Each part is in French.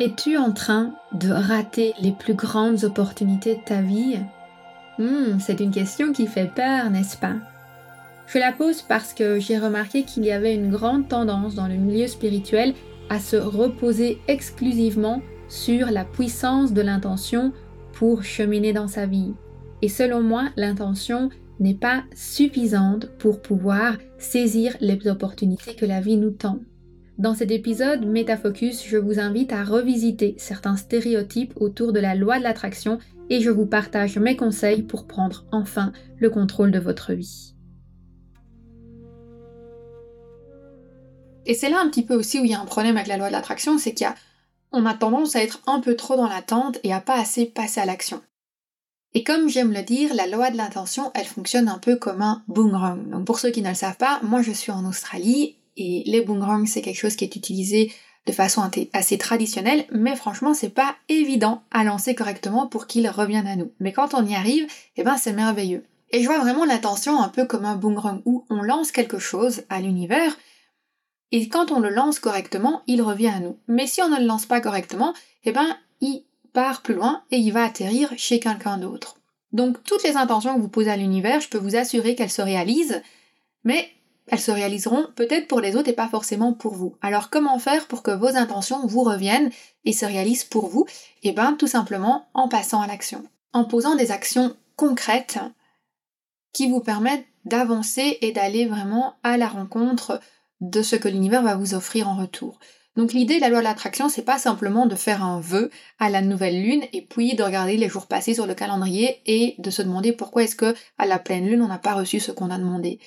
Es-tu en train de rater les plus grandes opportunités de ta vie? Hmm, C'est une question qui fait peur, n'est-ce pas? Je la pose parce que j'ai remarqué qu'il y avait une grande tendance dans le milieu spirituel à se reposer exclusivement sur la puissance de l'intention pour cheminer dans sa vie. Et selon moi, l'intention n'est pas suffisante pour pouvoir saisir les opportunités que la vie nous tend. Dans cet épisode Métafocus, je vous invite à revisiter certains stéréotypes autour de la loi de l'attraction et je vous partage mes conseils pour prendre enfin le contrôle de votre vie. Et c'est là un petit peu aussi où il y a un problème avec la loi de l'attraction, c'est qu'il y a on a tendance à être un peu trop dans l'attente et à pas assez passer à l'action. Et comme j'aime le dire, la loi de l'intention, elle fonctionne un peu comme un boomerang. Donc pour ceux qui ne le savent pas, moi je suis en Australie et les boomerangs, c'est quelque chose qui est utilisé de façon assez traditionnelle, mais franchement, c'est pas évident à lancer correctement pour qu'il revienne à nous. Mais quand on y arrive, eh ben, c'est merveilleux. Et je vois vraiment l'intention un peu comme un boomerang où on lance quelque chose à l'univers, et quand on le lance correctement, il revient à nous. Mais si on ne le lance pas correctement, eh ben, il part plus loin et il va atterrir chez quelqu'un d'autre. Donc toutes les intentions que vous posez à l'univers, je peux vous assurer qu'elles se réalisent, mais elles se réaliseront peut-être pour les autres et pas forcément pour vous. Alors comment faire pour que vos intentions vous reviennent et se réalisent pour vous? Eh bien tout simplement en passant à l'action. En posant des actions concrètes qui vous permettent d'avancer et d'aller vraiment à la rencontre de ce que l'univers va vous offrir en retour. Donc l'idée de la loi de l'attraction, c'est pas simplement de faire un vœu à la nouvelle lune et puis de regarder les jours passés sur le calendrier et de se demander pourquoi est-ce que à la pleine lune on n'a pas reçu ce qu'on a demandé.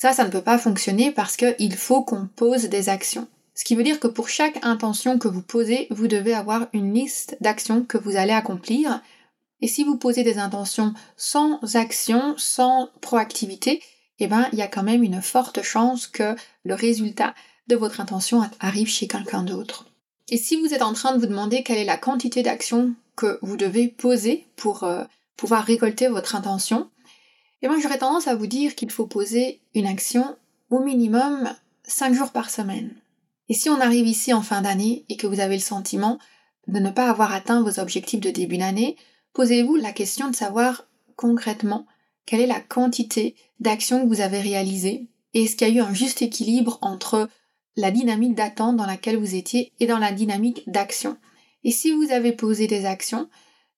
Ça, ça ne peut pas fonctionner parce qu'il faut qu'on pose des actions. Ce qui veut dire que pour chaque intention que vous posez, vous devez avoir une liste d'actions que vous allez accomplir. Et si vous posez des intentions sans action, sans proactivité, eh ben, il y a quand même une forte chance que le résultat de votre intention arrive chez quelqu'un d'autre. Et si vous êtes en train de vous demander quelle est la quantité d'actions que vous devez poser pour euh, pouvoir récolter votre intention, et moi, j'aurais tendance à vous dire qu'il faut poser une action au minimum 5 jours par semaine. Et si on arrive ici en fin d'année et que vous avez le sentiment de ne pas avoir atteint vos objectifs de début d'année, posez-vous la question de savoir concrètement quelle est la quantité d'actions que vous avez réalisées et est-ce qu'il y a eu un juste équilibre entre la dynamique d'attente dans laquelle vous étiez et dans la dynamique d'action. Et si vous avez posé des actions,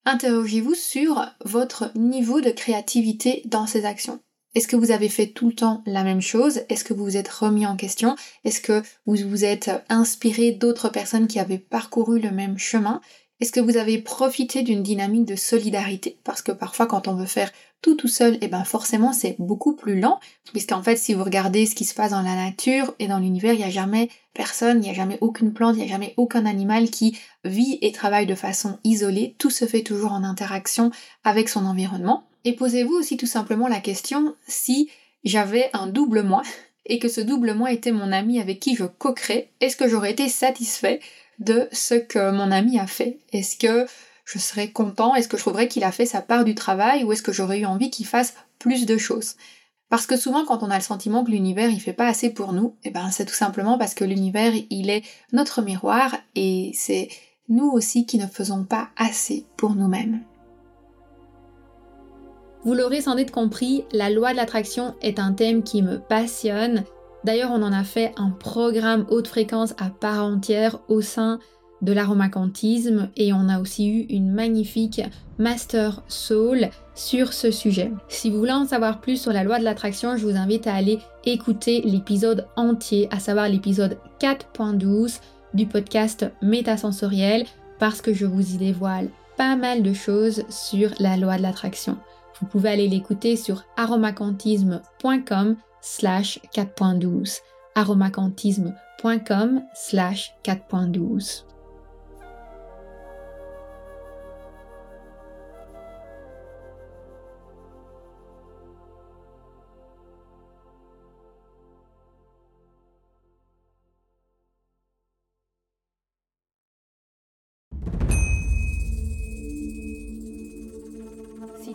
Interrogez-vous sur votre niveau de créativité dans ces actions. Est-ce que vous avez fait tout le temps la même chose? Est-ce que vous vous êtes remis en question? Est-ce que vous vous êtes inspiré d'autres personnes qui avaient parcouru le même chemin? Est-ce que vous avez profité d'une dynamique de solidarité? Parce que parfois quand on veut faire tout tout seul, et eh ben forcément c'est beaucoup plus lent, puisqu'en fait si vous regardez ce qui se passe dans la nature et dans l'univers, il n'y a jamais personne, il n'y a jamais aucune plante, il n'y a jamais aucun animal qui vit et travaille de façon isolée, tout se fait toujours en interaction avec son environnement. Et posez-vous aussi tout simplement la question si j'avais un double moi et que ce double moi était mon ami avec qui je coquerais, est-ce que j'aurais été satisfait de ce que mon ami a fait. Est-ce que je serais content? Est-ce que je trouverais qu'il a fait sa part du travail? Ou est-ce que j'aurais eu envie qu'il fasse plus de choses? Parce que souvent quand on a le sentiment que l'univers il fait pas assez pour nous, eh ben c'est tout simplement parce que l'univers il est notre miroir et c'est nous aussi qui ne faisons pas assez pour nous-mêmes. Vous l'aurez sans doute compris, la loi de l'attraction est un thème qui me passionne D'ailleurs, on en a fait un programme haute fréquence à part entière au sein de l'aromacantisme et on a aussi eu une magnifique Master Soul sur ce sujet. Si vous voulez en savoir plus sur la loi de l'attraction, je vous invite à aller écouter l'épisode entier, à savoir l'épisode 4.12 du podcast Métasensoriel parce que je vous y dévoile pas mal de choses sur la loi de l'attraction. Vous pouvez aller l'écouter sur aromacantisme.com slash 4.12 aromacantisme.com slash 4.12